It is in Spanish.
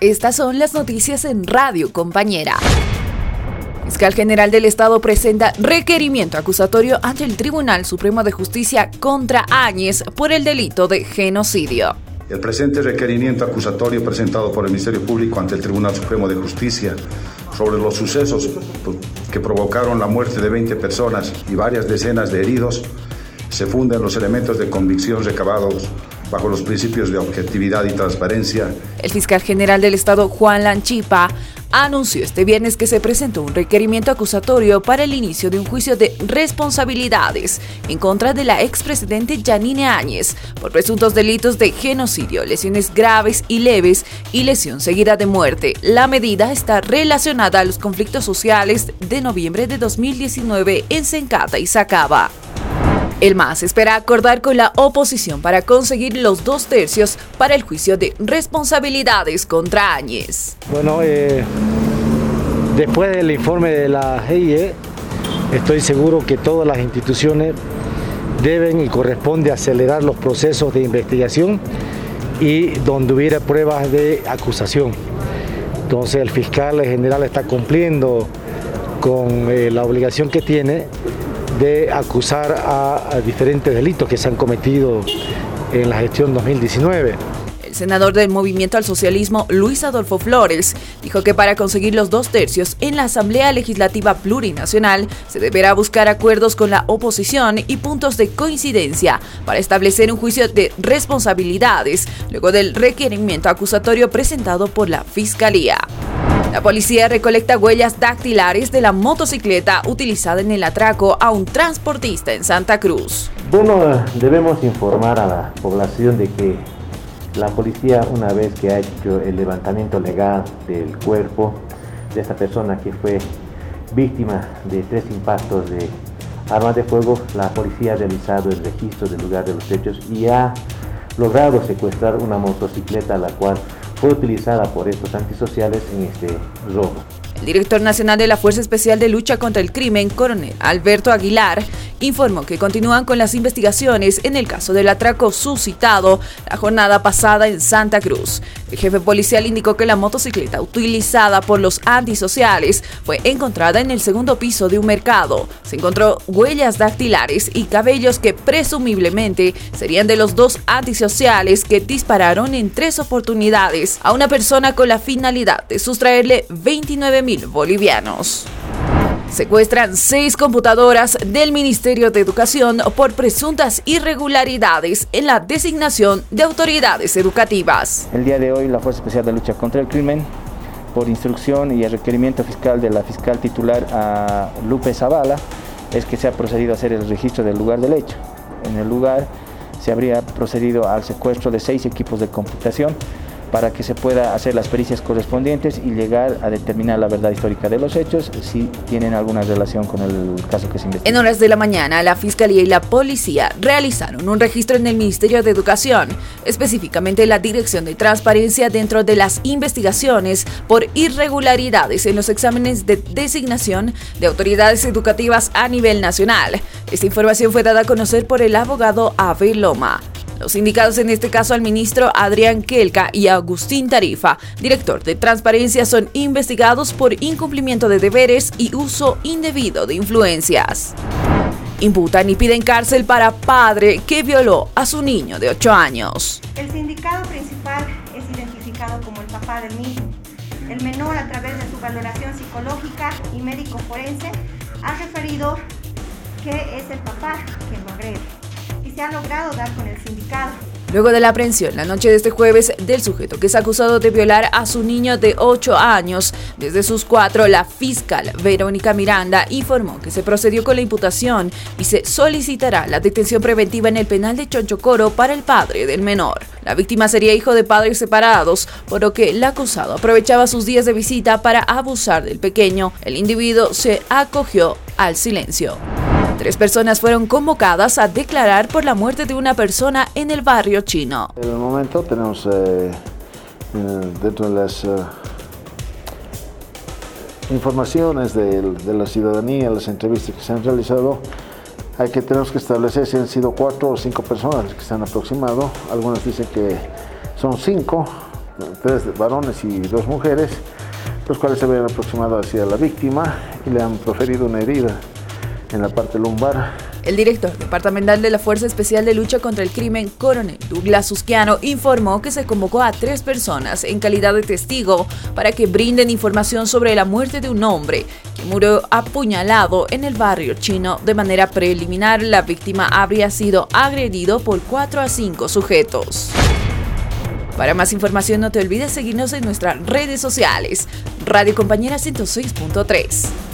Estas son las noticias en Radio Compañera. Fiscal General del Estado presenta requerimiento acusatorio ante el Tribunal Supremo de Justicia contra Áñez por el delito de genocidio. El presente requerimiento acusatorio presentado por el Ministerio Público ante el Tribunal Supremo de Justicia sobre los sucesos que provocaron la muerte de 20 personas y varias decenas de heridos se funda en los elementos de convicción recabados bajo los principios de objetividad y transparencia. El fiscal general del Estado, Juan Lanchipa, anunció este viernes que se presentó un requerimiento acusatorio para el inicio de un juicio de responsabilidades en contra de la expresidente Janine Áñez por presuntos delitos de genocidio, lesiones graves y leves y lesión seguida de muerte. La medida está relacionada a los conflictos sociales de noviembre de 2019 en Sencata y Sacaba. El MAS espera acordar con la oposición para conseguir los dos tercios para el juicio de responsabilidades contra Áñez. Bueno, eh, después del informe de la GIE, estoy seguro que todas las instituciones deben y corresponde acelerar los procesos de investigación y donde hubiera pruebas de acusación. Entonces el fiscal general está cumpliendo con eh, la obligación que tiene de acusar a, diferentes delitos que se han cometido en la gestión 2019. El senador del Movimiento al Socialismo, Luis Adolfo Flores, dijo que para conseguir los dos tercios en la Asamblea Legislativa Plurinacional se deberá buscar acuerdos con la oposición y puntos de coincidencia para establecer un juicio de responsabilidades luego del requerimiento acusatorio presentado por la Fiscalía. La policía recolecta huellas dactilares de la motocicleta utilizada en el atraco a un transportista en Santa Cruz. Bueno, debemos informar a la población de que la policía, una vez que ha hecho el levantamiento legal del cuerpo de esta persona que fue víctima de tres impactos de armas de fuego, la policía ha realizado el registro del lugar de los hechos y ha logrado secuestrar una motocicleta a la cual fue utilizada por estos antisociales en este robo. El director nacional de la Fuerza Especial de Lucha contra el Crimen, coronel Alberto Aguilar, informó que continúan con las investigaciones en el caso del atraco suscitado la jornada pasada en Santa Cruz. El jefe policial indicó que la motocicleta utilizada por los antisociales fue encontrada en el segundo piso de un mercado. Se encontró huellas dactilares y cabellos que presumiblemente serían de los dos antisociales que dispararon en tres oportunidades a una persona con la finalidad de sustraerle 29 mil bolivianos. Secuestran seis computadoras del Ministerio de Educación por presuntas irregularidades en la designación de autoridades educativas. El día de hoy, la Fuerza Especial de Lucha contra el Crimen, por instrucción y el requerimiento fiscal de la fiscal titular a Lupe Zavala, es que se ha procedido a hacer el registro del lugar del hecho. En el lugar se habría procedido al secuestro de seis equipos de computación para que se pueda hacer las pericias correspondientes y llegar a determinar la verdad histórica de los hechos si tienen alguna relación con el caso que se investiga. En horas de la mañana, la Fiscalía y la Policía realizaron un registro en el Ministerio de Educación, específicamente la Dirección de Transparencia dentro de las investigaciones por irregularidades en los exámenes de designación de autoridades educativas a nivel nacional. Esta información fue dada a conocer por el abogado Ave Loma. Los indicados en este caso al ministro Adrián Kelka y Agustín Tarifa, director de Transparencia, son investigados por incumplimiento de deberes y uso indebido de influencias. Imputan y piden cárcel para padre que violó a su niño de 8 años. El sindicado principal es identificado como el papá del mismo. El menor, a través de su valoración psicológica y médico forense, ha referido que es el papá quien lo agrede logrado dar con el sindicato. Luego de la aprehensión la noche de este jueves del sujeto que es acusado de violar a su niño de 8 años, desde sus 4, la fiscal Verónica Miranda informó que se procedió con la imputación y se solicitará la detención preventiva en el penal de Chonchocoro para el padre del menor. La víctima sería hijo de padres separados, por lo que el acusado aprovechaba sus días de visita para abusar del pequeño. El individuo se acogió al silencio. Tres personas fueron convocadas a declarar por la muerte de una persona en el barrio chino. En el momento tenemos eh, dentro de las eh, informaciones de, la ciudadanía, las entrevistas que se han realizado, hay que tenemos que establecer si han sido cuatro o cinco personas que se han aproximado. Algunos dicen que son cinco, tres varones y dos mujeres, los cuales se habían aproximado hacia la víctima y le han proferido una herida en la parte lumbar el director departamental de la Fuerza Especial de Lucha contra el Crimen, coronel Douglas Usquiano, informó que se convocó a tres personas en calidad de testigo para que brinden información sobre la muerte de un hombre que murió apuñalado en el barrio chino. De manera preliminar, la víctima habría sido agredido por cuatro a cinco sujetos. Para más información no te olvides seguirnos en nuestras redes sociales. Radio Compañera 106.3.